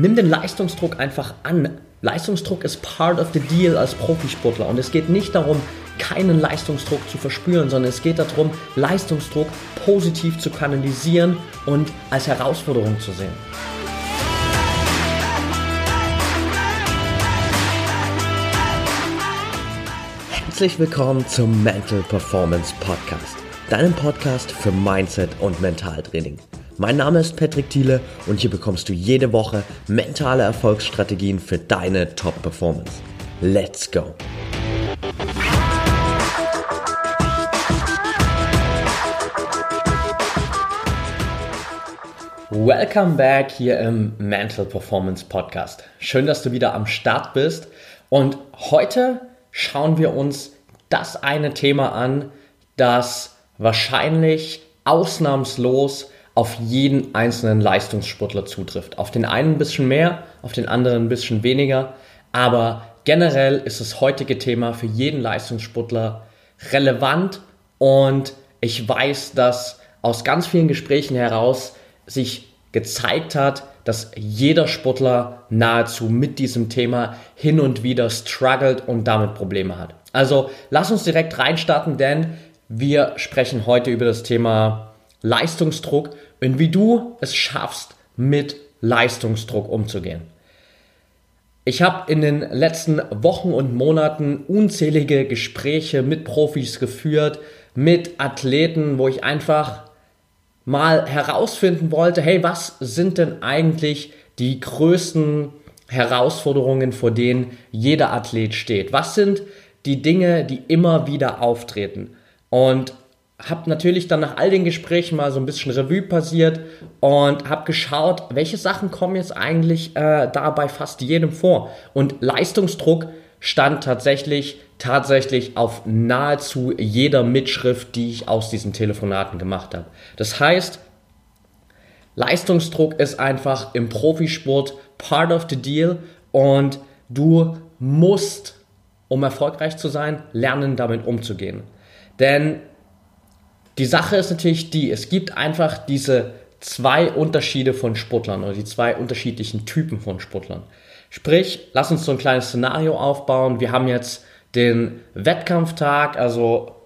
nimm den Leistungsdruck einfach an. Leistungsdruck ist part of the deal als Profisportler und es geht nicht darum, keinen Leistungsdruck zu verspüren, sondern es geht darum, Leistungsdruck positiv zu kanalisieren und als Herausforderung zu sehen. Herzlich willkommen zum Mental Performance Podcast, deinem Podcast für Mindset und Mentaltraining. Mein Name ist Patrick Thiele und hier bekommst du jede Woche mentale Erfolgsstrategien für deine Top-Performance. Let's go! Welcome back hier im Mental Performance Podcast. Schön, dass du wieder am Start bist. Und heute schauen wir uns das eine Thema an, das wahrscheinlich ausnahmslos auf jeden einzelnen Leistungssportler zutrifft. Auf den einen ein bisschen mehr, auf den anderen ein bisschen weniger. Aber generell ist das heutige Thema für jeden Leistungssportler relevant und ich weiß, dass aus ganz vielen Gesprächen heraus sich gezeigt hat, dass jeder Sportler nahezu mit diesem Thema hin und wieder struggelt und damit Probleme hat. Also lass uns direkt reinstarten, denn wir sprechen heute über das Thema Leistungsdruck und wie du es schaffst, mit Leistungsdruck umzugehen. Ich habe in den letzten Wochen und Monaten unzählige Gespräche mit Profis geführt, mit Athleten, wo ich einfach mal herausfinden wollte, hey, was sind denn eigentlich die größten Herausforderungen, vor denen jeder Athlet steht? Was sind die Dinge, die immer wieder auftreten? Und habe natürlich dann nach all den Gesprächen mal so ein bisschen Revue passiert und habe geschaut, welche Sachen kommen jetzt eigentlich äh, da fast jedem vor. Und Leistungsdruck stand tatsächlich tatsächlich auf nahezu jeder Mitschrift, die ich aus diesen Telefonaten gemacht habe. Das heißt, Leistungsdruck ist einfach im Profisport part of the deal und du musst, um erfolgreich zu sein, lernen, damit umzugehen. Denn die Sache ist natürlich die, es gibt einfach diese zwei Unterschiede von Sportlern oder die zwei unterschiedlichen Typen von Sportlern. Sprich, lass uns so ein kleines Szenario aufbauen. Wir haben jetzt den Wettkampftag, also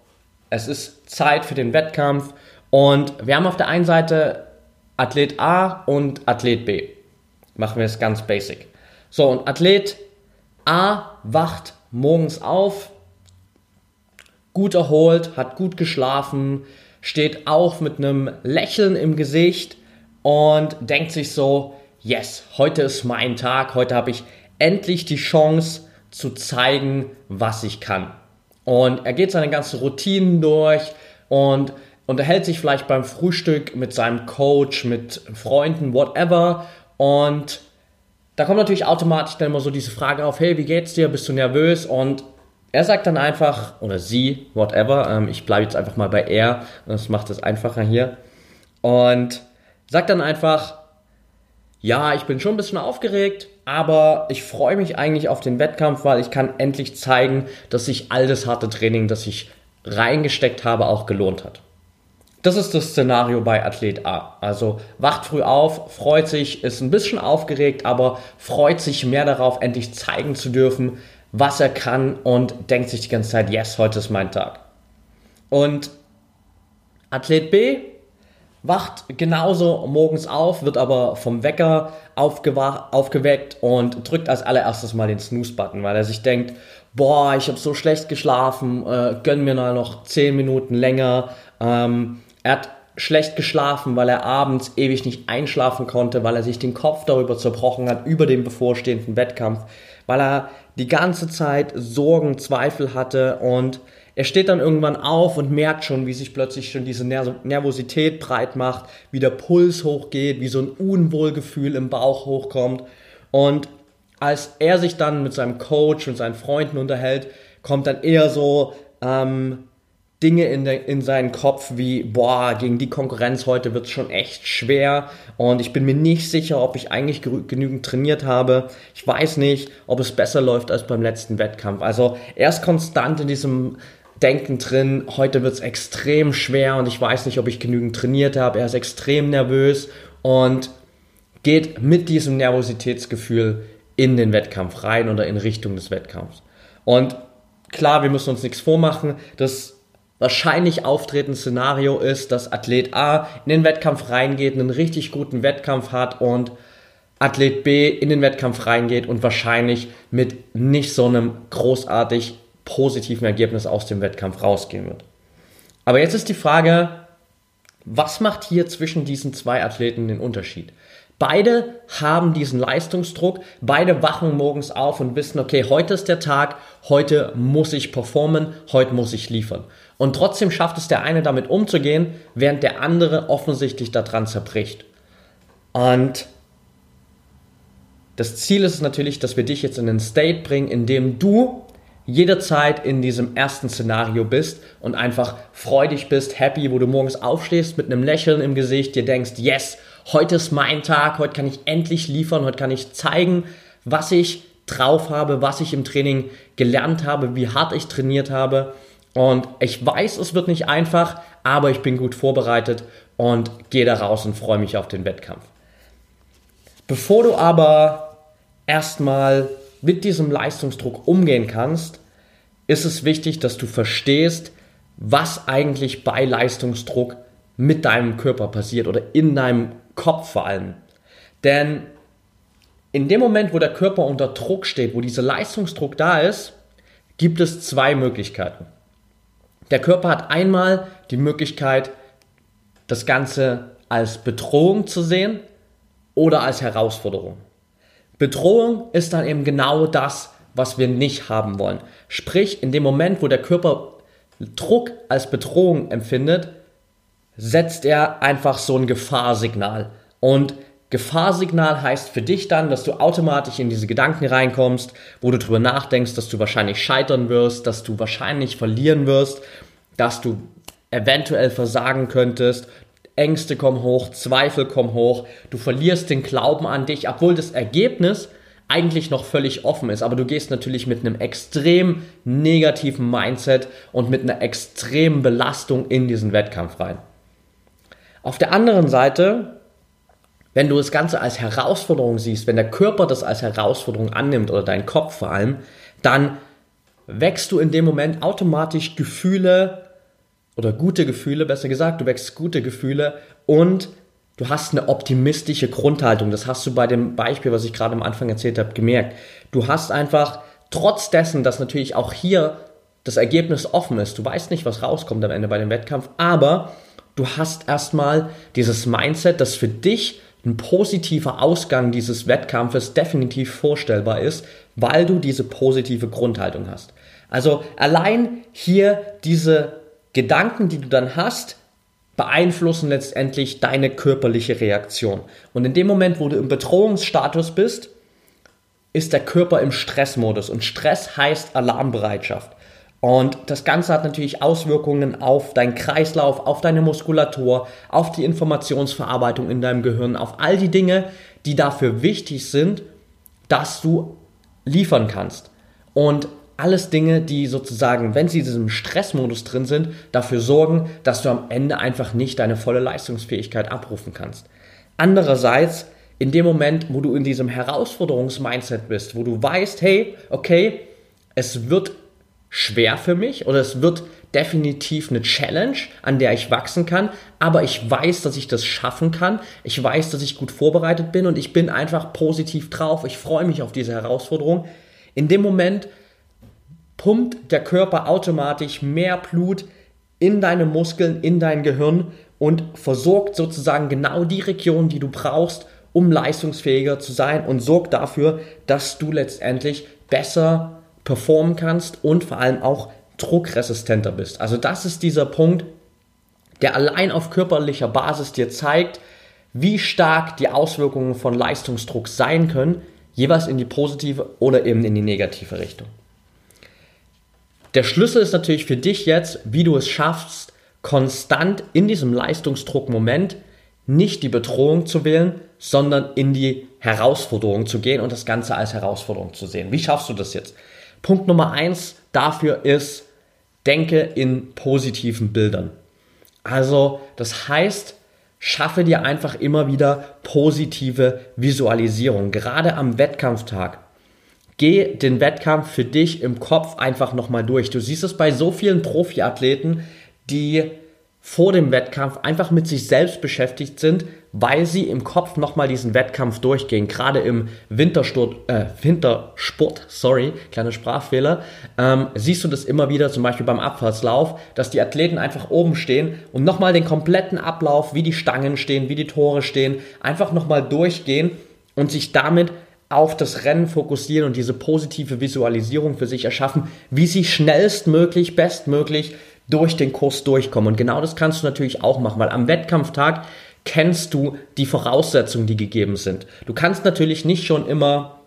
es ist Zeit für den Wettkampf und wir haben auf der einen Seite Athlet A und Athlet B. Machen wir es ganz basic. So, und Athlet A wacht morgens auf, gut erholt, hat gut geschlafen, steht auf mit einem Lächeln im Gesicht und denkt sich so, yes, heute ist mein Tag, heute habe ich endlich die Chance zu zeigen, was ich kann. Und er geht seine ganzen Routinen durch und unterhält sich vielleicht beim Frühstück mit seinem Coach, mit Freunden, whatever. Und da kommt natürlich automatisch dann immer so diese Frage auf, hey, wie geht's dir? Bist du nervös? Und er sagt dann einfach, oder sie, whatever, ähm, ich bleibe jetzt einfach mal bei er, das macht es einfacher hier. Und sagt dann einfach, ja, ich bin schon ein bisschen aufgeregt, aber ich freue mich eigentlich auf den Wettkampf, weil ich kann endlich zeigen, dass sich all das harte Training, das ich reingesteckt habe, auch gelohnt hat. Das ist das Szenario bei Athlet A. Also wacht früh auf, freut sich, ist ein bisschen aufgeregt, aber freut sich mehr darauf, endlich zeigen zu dürfen, was er kann und denkt sich die ganze Zeit, yes, heute ist mein Tag. Und Athlet B wacht genauso morgens auf, wird aber vom Wecker aufgeweckt und drückt als allererstes mal den Snooze-Button, weil er sich denkt, boah, ich habe so schlecht geschlafen, äh, gönn mir noch 10 Minuten länger. Ähm, er hat schlecht geschlafen, weil er abends ewig nicht einschlafen konnte, weil er sich den Kopf darüber zerbrochen hat, über den bevorstehenden Wettkampf, weil er die ganze Zeit Sorgen, Zweifel hatte und er steht dann irgendwann auf und merkt schon, wie sich plötzlich schon diese Nervosität breit macht, wie der Puls hochgeht, wie so ein Unwohlgefühl im Bauch hochkommt. Und als er sich dann mit seinem Coach und seinen Freunden unterhält, kommt dann eher so ähm, Dinge in, der, in seinen Kopf wie, boah, gegen die Konkurrenz heute wird es schon echt schwer und ich bin mir nicht sicher, ob ich eigentlich genügend trainiert habe. Ich weiß nicht, ob es besser läuft als beim letzten Wettkampf. Also er ist konstant in diesem Denken drin, heute wird es extrem schwer und ich weiß nicht, ob ich genügend trainiert habe. Er ist extrem nervös und geht mit diesem Nervositätsgefühl in den Wettkampf rein oder in Richtung des Wettkampfs. Und klar, wir müssen uns nichts vormachen. Das wahrscheinlich auftretende Szenario ist, dass Athlet A in den Wettkampf reingeht, einen richtig guten Wettkampf hat und Athlet B in den Wettkampf reingeht und wahrscheinlich mit nicht so einem großartig positiven Ergebnis aus dem Wettkampf rausgehen wird. Aber jetzt ist die Frage, was macht hier zwischen diesen zwei Athleten den Unterschied? Beide haben diesen Leistungsdruck, beide wachen morgens auf und wissen, okay, heute ist der Tag, heute muss ich performen, heute muss ich liefern. Und trotzdem schafft es der eine damit umzugehen, während der andere offensichtlich daran zerbricht. Und das Ziel ist natürlich, dass wir dich jetzt in den State bringen, in dem du jederzeit in diesem ersten Szenario bist und einfach freudig bist, happy, wo du morgens aufstehst mit einem Lächeln im Gesicht, dir denkst, yes, heute ist mein Tag, heute kann ich endlich liefern, heute kann ich zeigen, was ich drauf habe, was ich im Training gelernt habe, wie hart ich trainiert habe. Und ich weiß, es wird nicht einfach, aber ich bin gut vorbereitet und gehe da raus und freue mich auf den Wettkampf. Bevor du aber erstmal mit diesem Leistungsdruck umgehen kannst, ist es wichtig, dass du verstehst, was eigentlich bei Leistungsdruck mit deinem Körper passiert oder in deinem Kopf vor allem. Denn in dem Moment, wo der Körper unter Druck steht, wo dieser Leistungsdruck da ist, gibt es zwei Möglichkeiten. Der Körper hat einmal die Möglichkeit, das Ganze als Bedrohung zu sehen oder als Herausforderung. Bedrohung ist dann eben genau das, was wir nicht haben wollen. Sprich, in dem Moment, wo der Körper Druck als Bedrohung empfindet, setzt er einfach so ein Gefahrsignal. Und Gefahrsignal heißt für dich dann, dass du automatisch in diese Gedanken reinkommst, wo du darüber nachdenkst, dass du wahrscheinlich scheitern wirst, dass du wahrscheinlich verlieren wirst, dass du eventuell versagen könntest, Ängste kommen hoch, Zweifel kommen hoch, du verlierst den Glauben an dich, obwohl das Ergebnis eigentlich noch völlig offen ist. Aber du gehst natürlich mit einem extrem negativen Mindset und mit einer extremen Belastung in diesen Wettkampf rein. Auf der anderen Seite, wenn du das Ganze als Herausforderung siehst, wenn der Körper das als Herausforderung annimmt oder dein Kopf vor allem, dann wächst du in dem Moment automatisch Gefühle oder gute Gefühle, besser gesagt, du wächst gute Gefühle und du hast eine optimistische Grundhaltung. Das hast du bei dem Beispiel, was ich gerade am Anfang erzählt habe, gemerkt. Du hast einfach, trotz dessen, dass natürlich auch hier das Ergebnis offen ist, du weißt nicht, was rauskommt am Ende bei dem Wettkampf, aber du hast erstmal dieses Mindset, das für dich ein positiver Ausgang dieses Wettkampfes definitiv vorstellbar ist, weil du diese positive Grundhaltung hast. Also allein hier diese Gedanken, die du dann hast, beeinflussen letztendlich deine körperliche Reaktion. Und in dem Moment, wo du im Bedrohungsstatus bist, ist der Körper im Stressmodus. Und Stress heißt Alarmbereitschaft. Und das Ganze hat natürlich Auswirkungen auf deinen Kreislauf, auf deine Muskulatur, auf die Informationsverarbeitung in deinem Gehirn, auf all die Dinge, die dafür wichtig sind, dass du liefern kannst. Und alles Dinge, die sozusagen, wenn sie in diesem Stressmodus drin sind, dafür sorgen, dass du am Ende einfach nicht deine volle Leistungsfähigkeit abrufen kannst. Andererseits, in dem Moment, wo du in diesem Herausforderungsmindset bist, wo du weißt, hey, okay, es wird schwer für mich oder es wird definitiv eine Challenge, an der ich wachsen kann, aber ich weiß, dass ich das schaffen kann. Ich weiß, dass ich gut vorbereitet bin und ich bin einfach positiv drauf. Ich freue mich auf diese Herausforderung. In dem Moment pumpt der Körper automatisch mehr Blut in deine Muskeln, in dein Gehirn und versorgt sozusagen genau die Region, die du brauchst, um leistungsfähiger zu sein und sorgt dafür, dass du letztendlich besser performen kannst und vor allem auch druckresistenter bist. Also das ist dieser Punkt, der allein auf körperlicher Basis dir zeigt, wie stark die Auswirkungen von Leistungsdruck sein können, jeweils in die positive oder eben in die negative Richtung. Der Schlüssel ist natürlich für dich jetzt, wie du es schaffst, konstant in diesem Leistungsdruckmoment nicht die Bedrohung zu wählen, sondern in die Herausforderung zu gehen und das Ganze als Herausforderung zu sehen. Wie schaffst du das jetzt? Punkt Nummer eins dafür ist, denke in positiven Bildern. Also, das heißt, schaffe dir einfach immer wieder positive Visualisierung, gerade am Wettkampftag. Geh den Wettkampf für dich im Kopf einfach nochmal durch. Du siehst es bei so vielen Profiathleten, die vor dem Wettkampf einfach mit sich selbst beschäftigt sind, weil sie im Kopf nochmal diesen Wettkampf durchgehen. Gerade im Wintersport, äh, Wintersport, sorry, kleiner Sprachfehler, ähm, siehst du das immer wieder, zum Beispiel beim Abfahrtslauf, dass die Athleten einfach oben stehen und nochmal den kompletten Ablauf, wie die Stangen stehen, wie die Tore stehen, einfach nochmal durchgehen und sich damit auf das Rennen fokussieren und diese positive Visualisierung für sich erschaffen, wie sie schnellstmöglich, bestmöglich durch den Kurs durchkommen. Und genau das kannst du natürlich auch machen, weil am Wettkampftag kennst du die Voraussetzungen, die gegeben sind. Du kannst natürlich nicht schon immer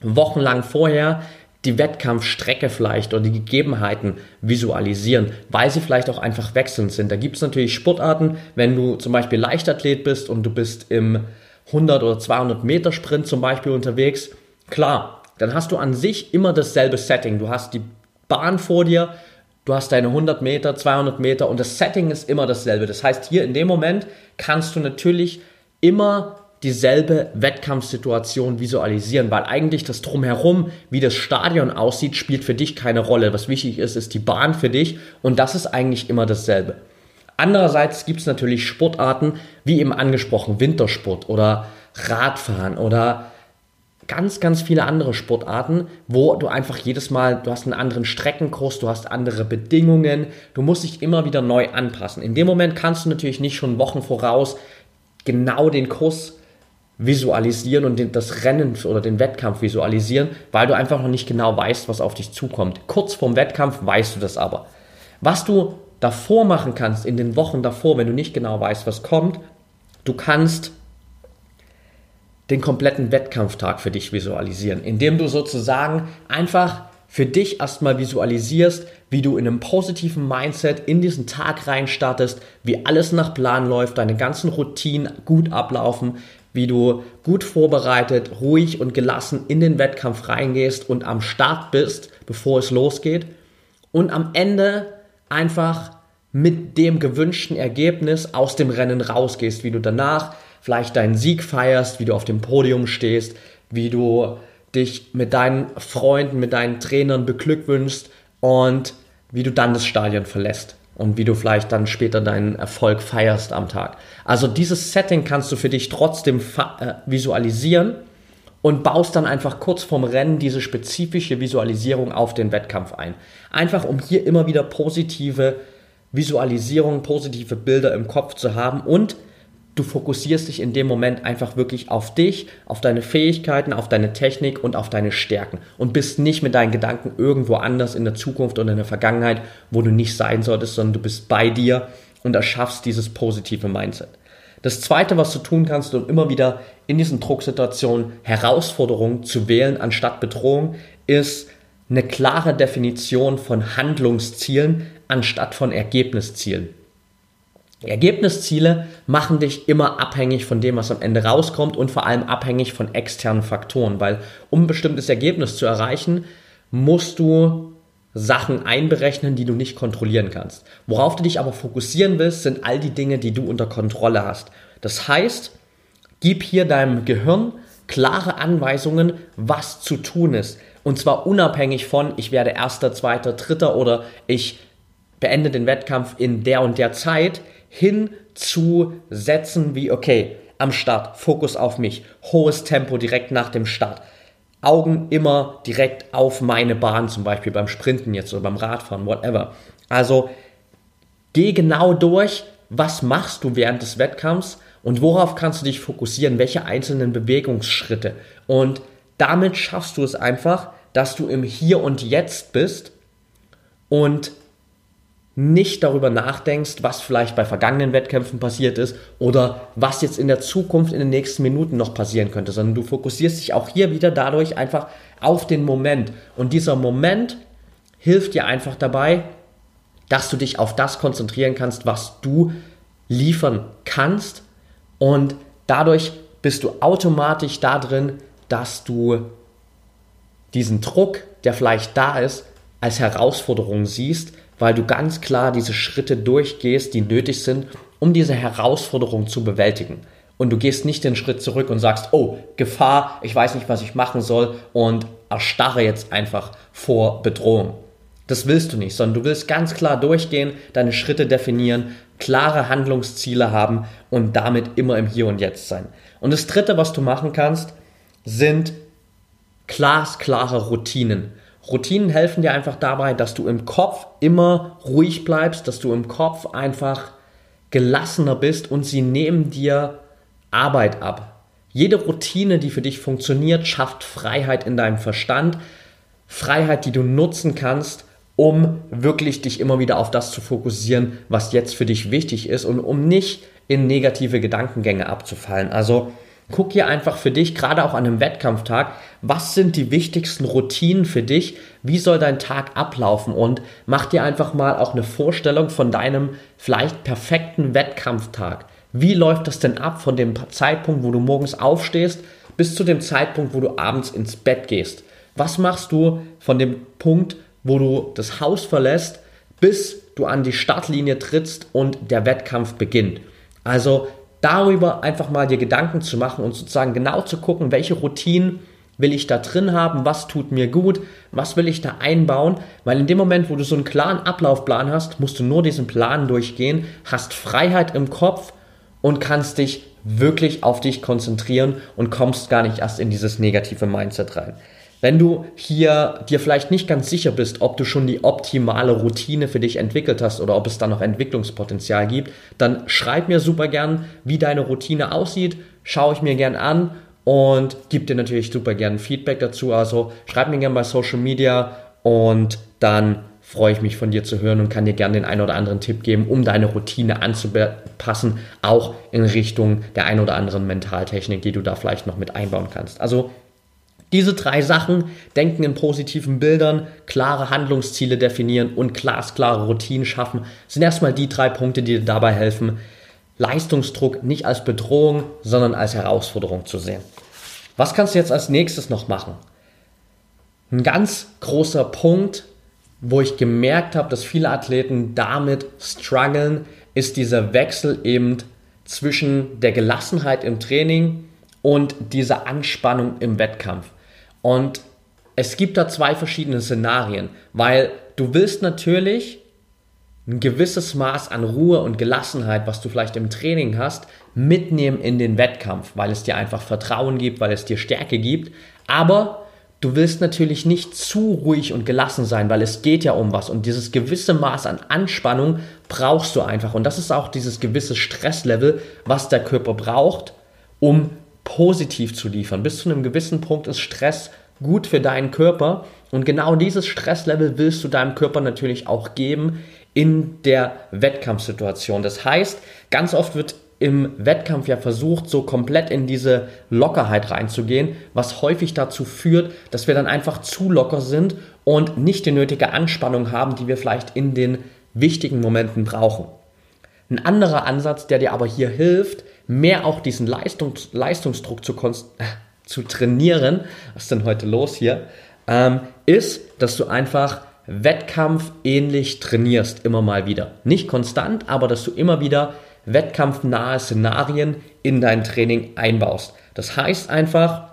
wochenlang vorher die Wettkampfstrecke vielleicht oder die Gegebenheiten visualisieren, weil sie vielleicht auch einfach wechselnd sind. Da gibt es natürlich Sportarten, wenn du zum Beispiel Leichtathlet bist und du bist im 100 oder 200 Meter Sprint zum Beispiel unterwegs, klar, dann hast du an sich immer dasselbe Setting. Du hast die Bahn vor dir, du hast deine 100 Meter, 200 Meter und das Setting ist immer dasselbe. Das heißt, hier in dem Moment kannst du natürlich immer dieselbe Wettkampfsituation visualisieren, weil eigentlich das Drumherum, wie das Stadion aussieht, spielt für dich keine Rolle. Was wichtig ist, ist die Bahn für dich und das ist eigentlich immer dasselbe. Andererseits gibt es natürlich Sportarten, wie eben angesprochen, Wintersport oder Radfahren oder ganz, ganz viele andere Sportarten, wo du einfach jedes Mal, du hast einen anderen Streckenkurs, du hast andere Bedingungen, du musst dich immer wieder neu anpassen. In dem Moment kannst du natürlich nicht schon Wochen voraus genau den Kurs visualisieren und das Rennen oder den Wettkampf visualisieren, weil du einfach noch nicht genau weißt, was auf dich zukommt. Kurz vorm Wettkampf weißt du das aber. Was du davor machen kannst, in den Wochen davor, wenn du nicht genau weißt, was kommt, du kannst den kompletten Wettkampftag für dich visualisieren, indem du sozusagen einfach für dich erstmal visualisierst, wie du in einem positiven Mindset in diesen Tag reinstartest, wie alles nach Plan läuft, deine ganzen Routinen gut ablaufen, wie du gut vorbereitet, ruhig und gelassen in den Wettkampf reingehst und am Start bist, bevor es losgeht und am Ende einfach mit dem gewünschten Ergebnis aus dem Rennen rausgehst, wie du danach vielleicht deinen Sieg feierst, wie du auf dem Podium stehst, wie du dich mit deinen Freunden, mit deinen Trainern beglückwünschst und wie du dann das Stadion verlässt und wie du vielleicht dann später deinen Erfolg feierst am Tag. Also dieses Setting kannst du für dich trotzdem äh, visualisieren und baust dann einfach kurz vorm Rennen diese spezifische Visualisierung auf den Wettkampf ein. Einfach um hier immer wieder positive Visualisierung, positive Bilder im Kopf zu haben und du fokussierst dich in dem Moment einfach wirklich auf dich, auf deine Fähigkeiten, auf deine Technik und auf deine Stärken und bist nicht mit deinen Gedanken irgendwo anders in der Zukunft oder in der Vergangenheit, wo du nicht sein solltest, sondern du bist bei dir und erschaffst dieses positive Mindset. Das zweite, was du tun kannst, um immer wieder in diesen Drucksituationen Herausforderungen zu wählen anstatt Bedrohung, ist eine klare Definition von Handlungszielen anstatt von Ergebniszielen. Ergebnisziele machen dich immer abhängig von dem, was am Ende rauskommt und vor allem abhängig von externen Faktoren, weil um ein bestimmtes Ergebnis zu erreichen, musst du Sachen einberechnen, die du nicht kontrollieren kannst. Worauf du dich aber fokussieren willst, sind all die Dinge, die du unter Kontrolle hast. Das heißt, gib hier deinem Gehirn klare Anweisungen, was zu tun ist. Und zwar unabhängig von, ich werde erster, zweiter, dritter oder ich beende den Wettkampf in der und der Zeit hin zu Sätzen wie, okay, am Start, Fokus auf mich, hohes Tempo direkt nach dem Start. Augen immer direkt auf meine Bahn, zum Beispiel beim Sprinten jetzt oder beim Radfahren, whatever. Also geh genau durch, was machst du während des Wettkampfs und worauf kannst du dich fokussieren, welche einzelnen Bewegungsschritte. Und damit schaffst du es einfach, dass du im Hier und Jetzt bist und nicht darüber nachdenkst, was vielleicht bei vergangenen Wettkämpfen passiert ist oder was jetzt in der Zukunft in den nächsten Minuten noch passieren könnte, sondern du fokussierst dich auch hier wieder dadurch einfach auf den Moment. Und dieser Moment hilft dir einfach dabei, dass du dich auf das konzentrieren kannst, was du liefern kannst. Und dadurch bist du automatisch da drin, dass du diesen Druck, der vielleicht da ist, als Herausforderung siehst weil du ganz klar diese Schritte durchgehst, die nötig sind, um diese Herausforderung zu bewältigen. Und du gehst nicht den Schritt zurück und sagst, oh, Gefahr, ich weiß nicht, was ich machen soll und erstarre jetzt einfach vor Bedrohung. Das willst du nicht, sondern du willst ganz klar durchgehen, deine Schritte definieren, klare Handlungsziele haben und damit immer im Hier und Jetzt sein. Und das Dritte, was du machen kannst, sind glasklare Routinen. Routinen helfen dir einfach dabei, dass du im Kopf immer ruhig bleibst, dass du im Kopf einfach gelassener bist und sie nehmen dir Arbeit ab. Jede Routine, die für dich funktioniert, schafft Freiheit in deinem Verstand. Freiheit, die du nutzen kannst, um wirklich dich immer wieder auf das zu fokussieren, was jetzt für dich wichtig ist und um nicht in negative Gedankengänge abzufallen. Also guck hier einfach für dich, gerade auch an einem Wettkampftag, was sind die wichtigsten Routinen für dich? Wie soll dein Tag ablaufen? Und mach dir einfach mal auch eine Vorstellung von deinem vielleicht perfekten Wettkampftag. Wie läuft das denn ab von dem Zeitpunkt, wo du morgens aufstehst, bis zu dem Zeitpunkt, wo du abends ins Bett gehst? Was machst du von dem Punkt, wo du das Haus verlässt, bis du an die Startlinie trittst und der Wettkampf beginnt. Also darüber einfach mal dir Gedanken zu machen und sozusagen genau zu gucken, welche Routinen will ich da drin haben, was tut mir gut, was will ich da einbauen, weil in dem Moment, wo du so einen klaren Ablaufplan hast, musst du nur diesen Plan durchgehen, hast Freiheit im Kopf und kannst dich wirklich auf dich konzentrieren und kommst gar nicht erst in dieses negative Mindset rein. Wenn du hier dir vielleicht nicht ganz sicher bist, ob du schon die optimale Routine für dich entwickelt hast oder ob es da noch Entwicklungspotenzial gibt, dann schreib mir super gern, wie deine Routine aussieht. Schaue ich mir gern an und gib dir natürlich super gern Feedback dazu. Also schreib mir gern bei Social Media und dann freue ich mich von dir zu hören und kann dir gerne den einen oder anderen Tipp geben, um deine Routine anzupassen, auch in Richtung der ein oder anderen Mentaltechnik, die du da vielleicht noch mit einbauen kannst. Also diese drei Sachen, denken in positiven Bildern, klare Handlungsziele definieren und glasklare Routinen schaffen, sind erstmal die drei Punkte, die dir dabei helfen, Leistungsdruck nicht als Bedrohung, sondern als Herausforderung zu sehen. Was kannst du jetzt als nächstes noch machen? Ein ganz großer Punkt, wo ich gemerkt habe, dass viele Athleten damit strugglen, ist dieser Wechsel eben zwischen der Gelassenheit im Training und dieser Anspannung im Wettkampf. Und es gibt da zwei verschiedene Szenarien, weil du willst natürlich ein gewisses Maß an Ruhe und Gelassenheit, was du vielleicht im Training hast, mitnehmen in den Wettkampf, weil es dir einfach Vertrauen gibt, weil es dir Stärke gibt. Aber du willst natürlich nicht zu ruhig und gelassen sein, weil es geht ja um was. Und dieses gewisse Maß an Anspannung brauchst du einfach. Und das ist auch dieses gewisse Stresslevel, was der Körper braucht, um positiv zu liefern. Bis zu einem gewissen Punkt ist Stress gut für deinen Körper und genau dieses Stresslevel willst du deinem Körper natürlich auch geben in der Wettkampfsituation. Das heißt, ganz oft wird im Wettkampf ja versucht, so komplett in diese Lockerheit reinzugehen, was häufig dazu führt, dass wir dann einfach zu locker sind und nicht die nötige Anspannung haben, die wir vielleicht in den wichtigen Momenten brauchen. Ein anderer Ansatz, der dir aber hier hilft, mehr auch diesen Leistungs Leistungsdruck zu, äh, zu trainieren, was ist denn heute los hier, ähm, ist, dass du einfach wettkampfähnlich trainierst, immer mal wieder. Nicht konstant, aber dass du immer wieder wettkampfnahe Szenarien in dein Training einbaust. Das heißt einfach,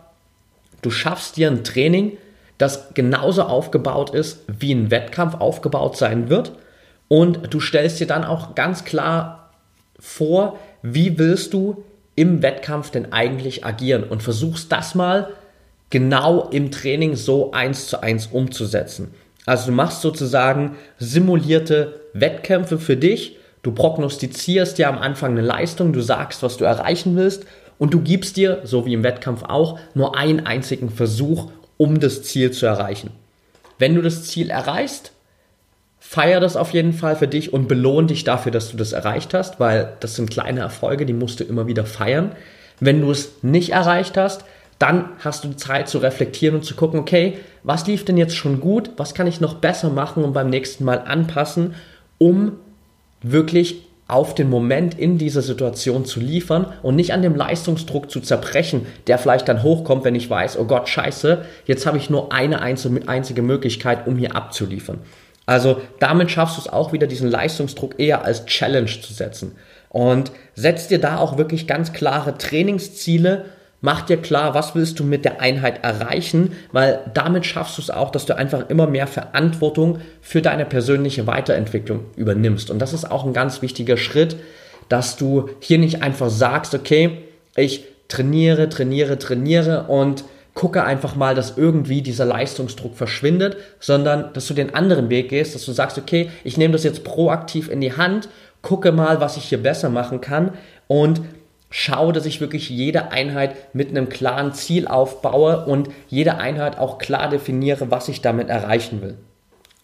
du schaffst dir ein Training, das genauso aufgebaut ist, wie ein Wettkampf aufgebaut sein wird. Und du stellst dir dann auch ganz klar vor, wie willst du im Wettkampf denn eigentlich agieren und versuchst das mal genau im Training so eins zu eins umzusetzen. Also du machst sozusagen simulierte Wettkämpfe für dich, du prognostizierst ja am Anfang eine Leistung, du sagst, was du erreichen willst und du gibst dir, so wie im Wettkampf auch, nur einen einzigen Versuch, um das Ziel zu erreichen. Wenn du das Ziel erreichst, feier das auf jeden Fall für dich und belohn dich dafür, dass du das erreicht hast, weil das sind kleine Erfolge, die musst du immer wieder feiern. Wenn du es nicht erreicht hast, dann hast du Zeit zu reflektieren und zu gucken, okay, was lief denn jetzt schon gut, was kann ich noch besser machen und beim nächsten Mal anpassen, um wirklich auf den Moment in dieser Situation zu liefern und nicht an dem Leistungsdruck zu zerbrechen, der vielleicht dann hochkommt, wenn ich weiß, oh Gott, scheiße, jetzt habe ich nur eine einzige Möglichkeit, um hier abzuliefern. Also damit schaffst du es auch wieder, diesen Leistungsdruck eher als Challenge zu setzen. Und setz dir da auch wirklich ganz klare Trainingsziele. Mach dir klar, was willst du mit der Einheit erreichen, weil damit schaffst du es auch, dass du einfach immer mehr Verantwortung für deine persönliche Weiterentwicklung übernimmst. Und das ist auch ein ganz wichtiger Schritt, dass du hier nicht einfach sagst, okay, ich trainiere, trainiere, trainiere und gucke einfach mal, dass irgendwie dieser Leistungsdruck verschwindet, sondern dass du den anderen Weg gehst, dass du sagst, okay, ich nehme das jetzt proaktiv in die Hand, gucke mal, was ich hier besser machen kann und schaue, dass ich wirklich jede Einheit mit einem klaren Ziel aufbaue und jede Einheit auch klar definiere, was ich damit erreichen will.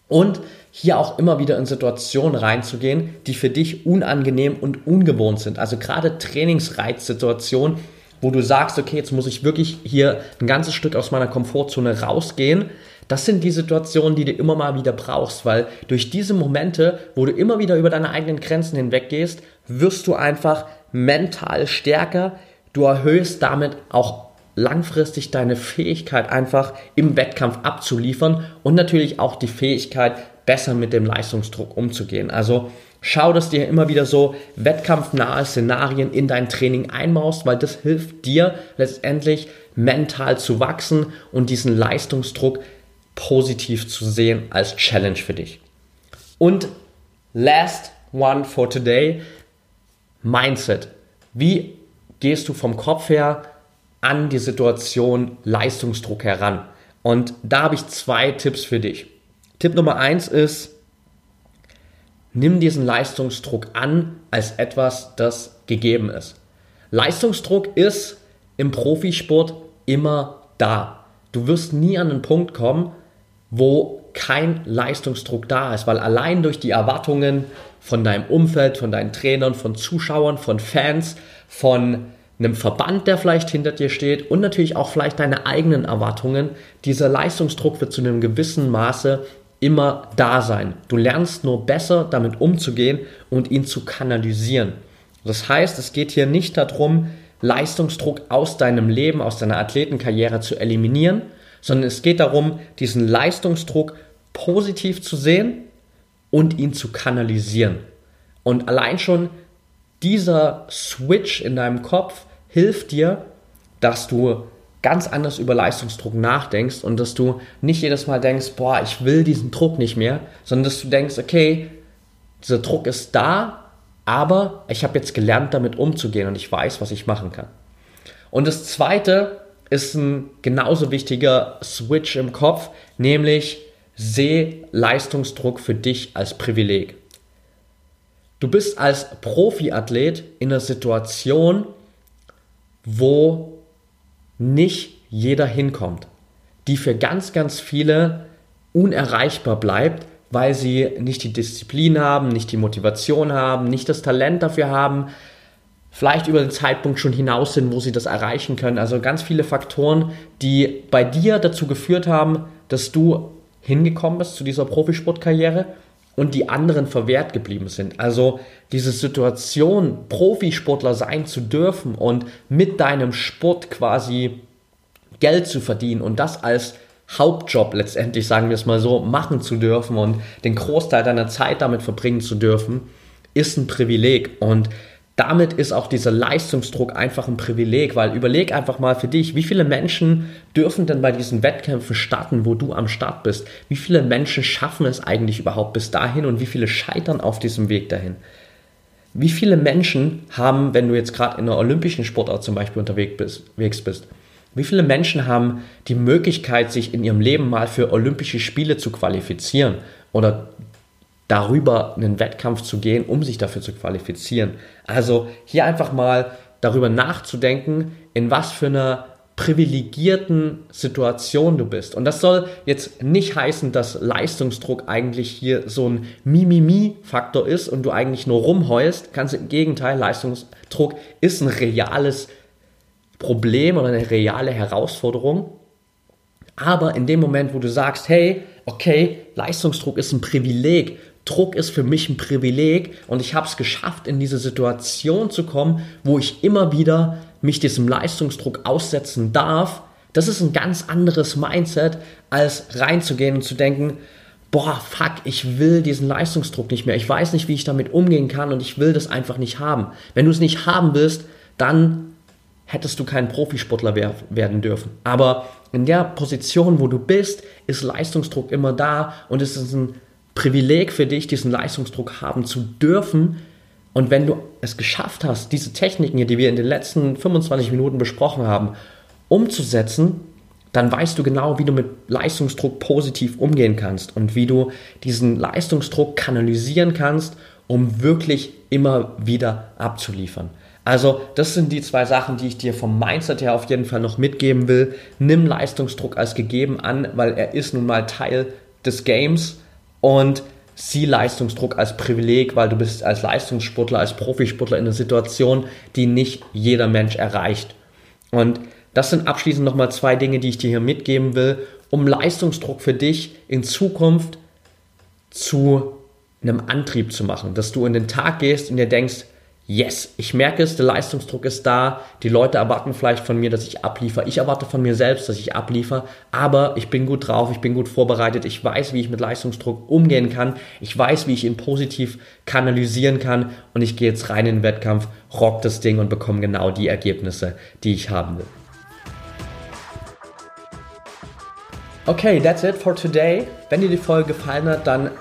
Und hier auch immer wieder in Situationen reinzugehen, die für dich unangenehm und ungewohnt sind. Also gerade Trainingsreizsituationen, wo du sagst, okay, jetzt muss ich wirklich hier ein ganzes Stück aus meiner Komfortzone rausgehen. Das sind die Situationen, die du immer mal wieder brauchst, weil durch diese Momente, wo du immer wieder über deine eigenen Grenzen hinweggehst, wirst du einfach mental stärker. Du erhöhst damit auch langfristig deine Fähigkeit einfach im Wettkampf abzuliefern und natürlich auch die Fähigkeit, besser mit dem Leistungsdruck umzugehen. Also Schau, dass dir immer wieder so wettkampfnahe Szenarien in dein Training einbaust, weil das hilft dir letztendlich mental zu wachsen und diesen Leistungsdruck positiv zu sehen als Challenge für dich. Und last one for today, Mindset. Wie gehst du vom Kopf her an die Situation Leistungsdruck heran? Und da habe ich zwei Tipps für dich. Tipp Nummer eins ist, nimm diesen Leistungsdruck an als etwas, das gegeben ist. Leistungsdruck ist im Profisport immer da. Du wirst nie an einen Punkt kommen, wo kein Leistungsdruck da ist, weil allein durch die Erwartungen von deinem Umfeld, von deinen Trainern, von Zuschauern, von Fans, von einem Verband, der vielleicht hinter dir steht und natürlich auch vielleicht deine eigenen Erwartungen, dieser Leistungsdruck wird zu einem gewissen Maße immer da sein. Du lernst nur besser damit umzugehen und ihn zu kanalisieren. Das heißt, es geht hier nicht darum, Leistungsdruck aus deinem Leben, aus deiner Athletenkarriere zu eliminieren, sondern es geht darum, diesen Leistungsdruck positiv zu sehen und ihn zu kanalisieren. Und allein schon dieser Switch in deinem Kopf hilft dir, dass du ganz anders über Leistungsdruck nachdenkst und dass du nicht jedes Mal denkst, boah, ich will diesen Druck nicht mehr, sondern dass du denkst, okay, dieser Druck ist da, aber ich habe jetzt gelernt, damit umzugehen und ich weiß, was ich machen kann. Und das zweite ist ein genauso wichtiger Switch im Kopf, nämlich seh Leistungsdruck für dich als Privileg. Du bist als Profiathlet in einer Situation, wo nicht jeder hinkommt, die für ganz, ganz viele unerreichbar bleibt, weil sie nicht die Disziplin haben, nicht die Motivation haben, nicht das Talent dafür haben, vielleicht über den Zeitpunkt schon hinaus sind, wo sie das erreichen können. Also ganz viele Faktoren, die bei dir dazu geführt haben, dass du hingekommen bist zu dieser Profisportkarriere und die anderen verwehrt geblieben sind. Also diese Situation, Profisportler sein zu dürfen und mit deinem Sport quasi Geld zu verdienen und das als Hauptjob letztendlich, sagen wir es mal so, machen zu dürfen und den Großteil deiner Zeit damit verbringen zu dürfen, ist ein Privileg. Und damit ist auch dieser Leistungsdruck einfach ein Privileg, weil überleg einfach mal für dich, wie viele Menschen dürfen denn bei diesen Wettkämpfen starten, wo du am Start bist? Wie viele Menschen schaffen es eigentlich überhaupt bis dahin und wie viele scheitern auf diesem Weg dahin? Wie viele Menschen haben, wenn du jetzt gerade in einer olympischen Sportart zum Beispiel unterwegs bist, wie viele Menschen haben die Möglichkeit, sich in ihrem Leben mal für Olympische Spiele zu qualifizieren oder darüber einen Wettkampf zu gehen, um sich dafür zu qualifizieren. Also hier einfach mal darüber nachzudenken, in was für einer privilegierten Situation du bist. Und das soll jetzt nicht heißen, dass Leistungsdruck eigentlich hier so ein Mimimi-Faktor ist und du eigentlich nur rumheulst. Ganz im Gegenteil, Leistungsdruck ist ein reales Problem oder eine reale Herausforderung. Aber in dem Moment, wo du sagst, hey, okay, Leistungsdruck ist ein Privileg Druck ist für mich ein Privileg und ich habe es geschafft, in diese Situation zu kommen, wo ich immer wieder mich diesem Leistungsdruck aussetzen darf. Das ist ein ganz anderes Mindset, als reinzugehen und zu denken, boah, fuck, ich will diesen Leistungsdruck nicht mehr. Ich weiß nicht, wie ich damit umgehen kann und ich will das einfach nicht haben. Wenn du es nicht haben willst, dann hättest du kein Profisportler werden dürfen. Aber in der Position, wo du bist, ist Leistungsdruck immer da und es ist ein Privileg für dich, diesen Leistungsdruck haben zu dürfen. Und wenn du es geschafft hast, diese Techniken, die wir in den letzten 25 Minuten besprochen haben, umzusetzen, dann weißt du genau, wie du mit Leistungsdruck positiv umgehen kannst und wie du diesen Leistungsdruck kanalisieren kannst, um wirklich immer wieder abzuliefern. Also, das sind die zwei Sachen, die ich dir vom Mindset her auf jeden Fall noch mitgeben will. Nimm Leistungsdruck als gegeben an, weil er ist nun mal Teil des Games und sieh Leistungsdruck als Privileg, weil du bist als Leistungssportler, als Profisportler in einer Situation, die nicht jeder Mensch erreicht. Und das sind abschließend nochmal zwei Dinge, die ich dir hier mitgeben will, um Leistungsdruck für dich in Zukunft zu einem Antrieb zu machen, dass du in den Tag gehst und dir denkst, yes, ich merke es, der Leistungsdruck ist da, die Leute erwarten vielleicht von mir, dass ich abliefer, ich erwarte von mir selbst, dass ich abliefer, aber ich bin gut drauf, ich bin gut vorbereitet, ich weiß, wie ich mit Leistungsdruck umgehen kann, ich weiß, wie ich ihn positiv kanalisieren kann. Und ich gehe jetzt rein in den Wettkampf, rock das Ding und bekomme genau die Ergebnisse, die ich haben will. Okay, that's it for today. Wenn dir die Folge gefallen hat, dann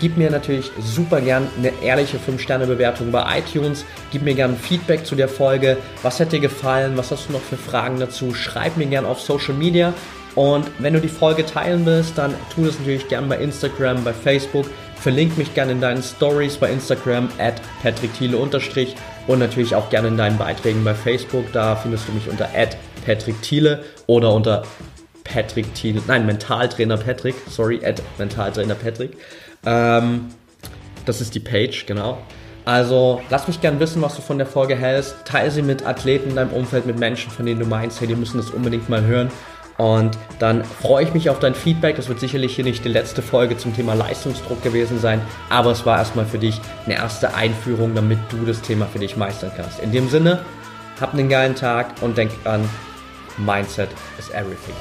Gib mir natürlich super gern eine ehrliche 5-Sterne-Bewertung bei iTunes. Gib mir gern Feedback zu der Folge. Was hat dir gefallen? Was hast du noch für Fragen dazu? Schreib mir gern auf Social Media. Und wenn du die Folge teilen willst, dann tu das natürlich gern bei Instagram, bei Facebook. Verlink mich gern in deinen Stories bei Instagram at patrickthiele und natürlich auch gerne in deinen Beiträgen bei Facebook. Da findest du mich unter at patrickthiele oder unter Patrick Thiele, nein, Mentaltrainer Patrick, sorry, at Mentaltrainer Patrick. Ähm, das ist die Page, genau. Also lass mich gern wissen, was du von der Folge hältst. Teile sie mit Athleten in deinem Umfeld, mit Menschen, von denen du meinst, hey, die müssen das unbedingt mal hören. Und dann freue ich mich auf dein Feedback. Das wird sicherlich hier nicht die letzte Folge zum Thema Leistungsdruck gewesen sein, aber es war erstmal für dich eine erste Einführung, damit du das Thema für dich meistern kannst. In dem Sinne, hab einen geilen Tag und denk an, Mindset is everything.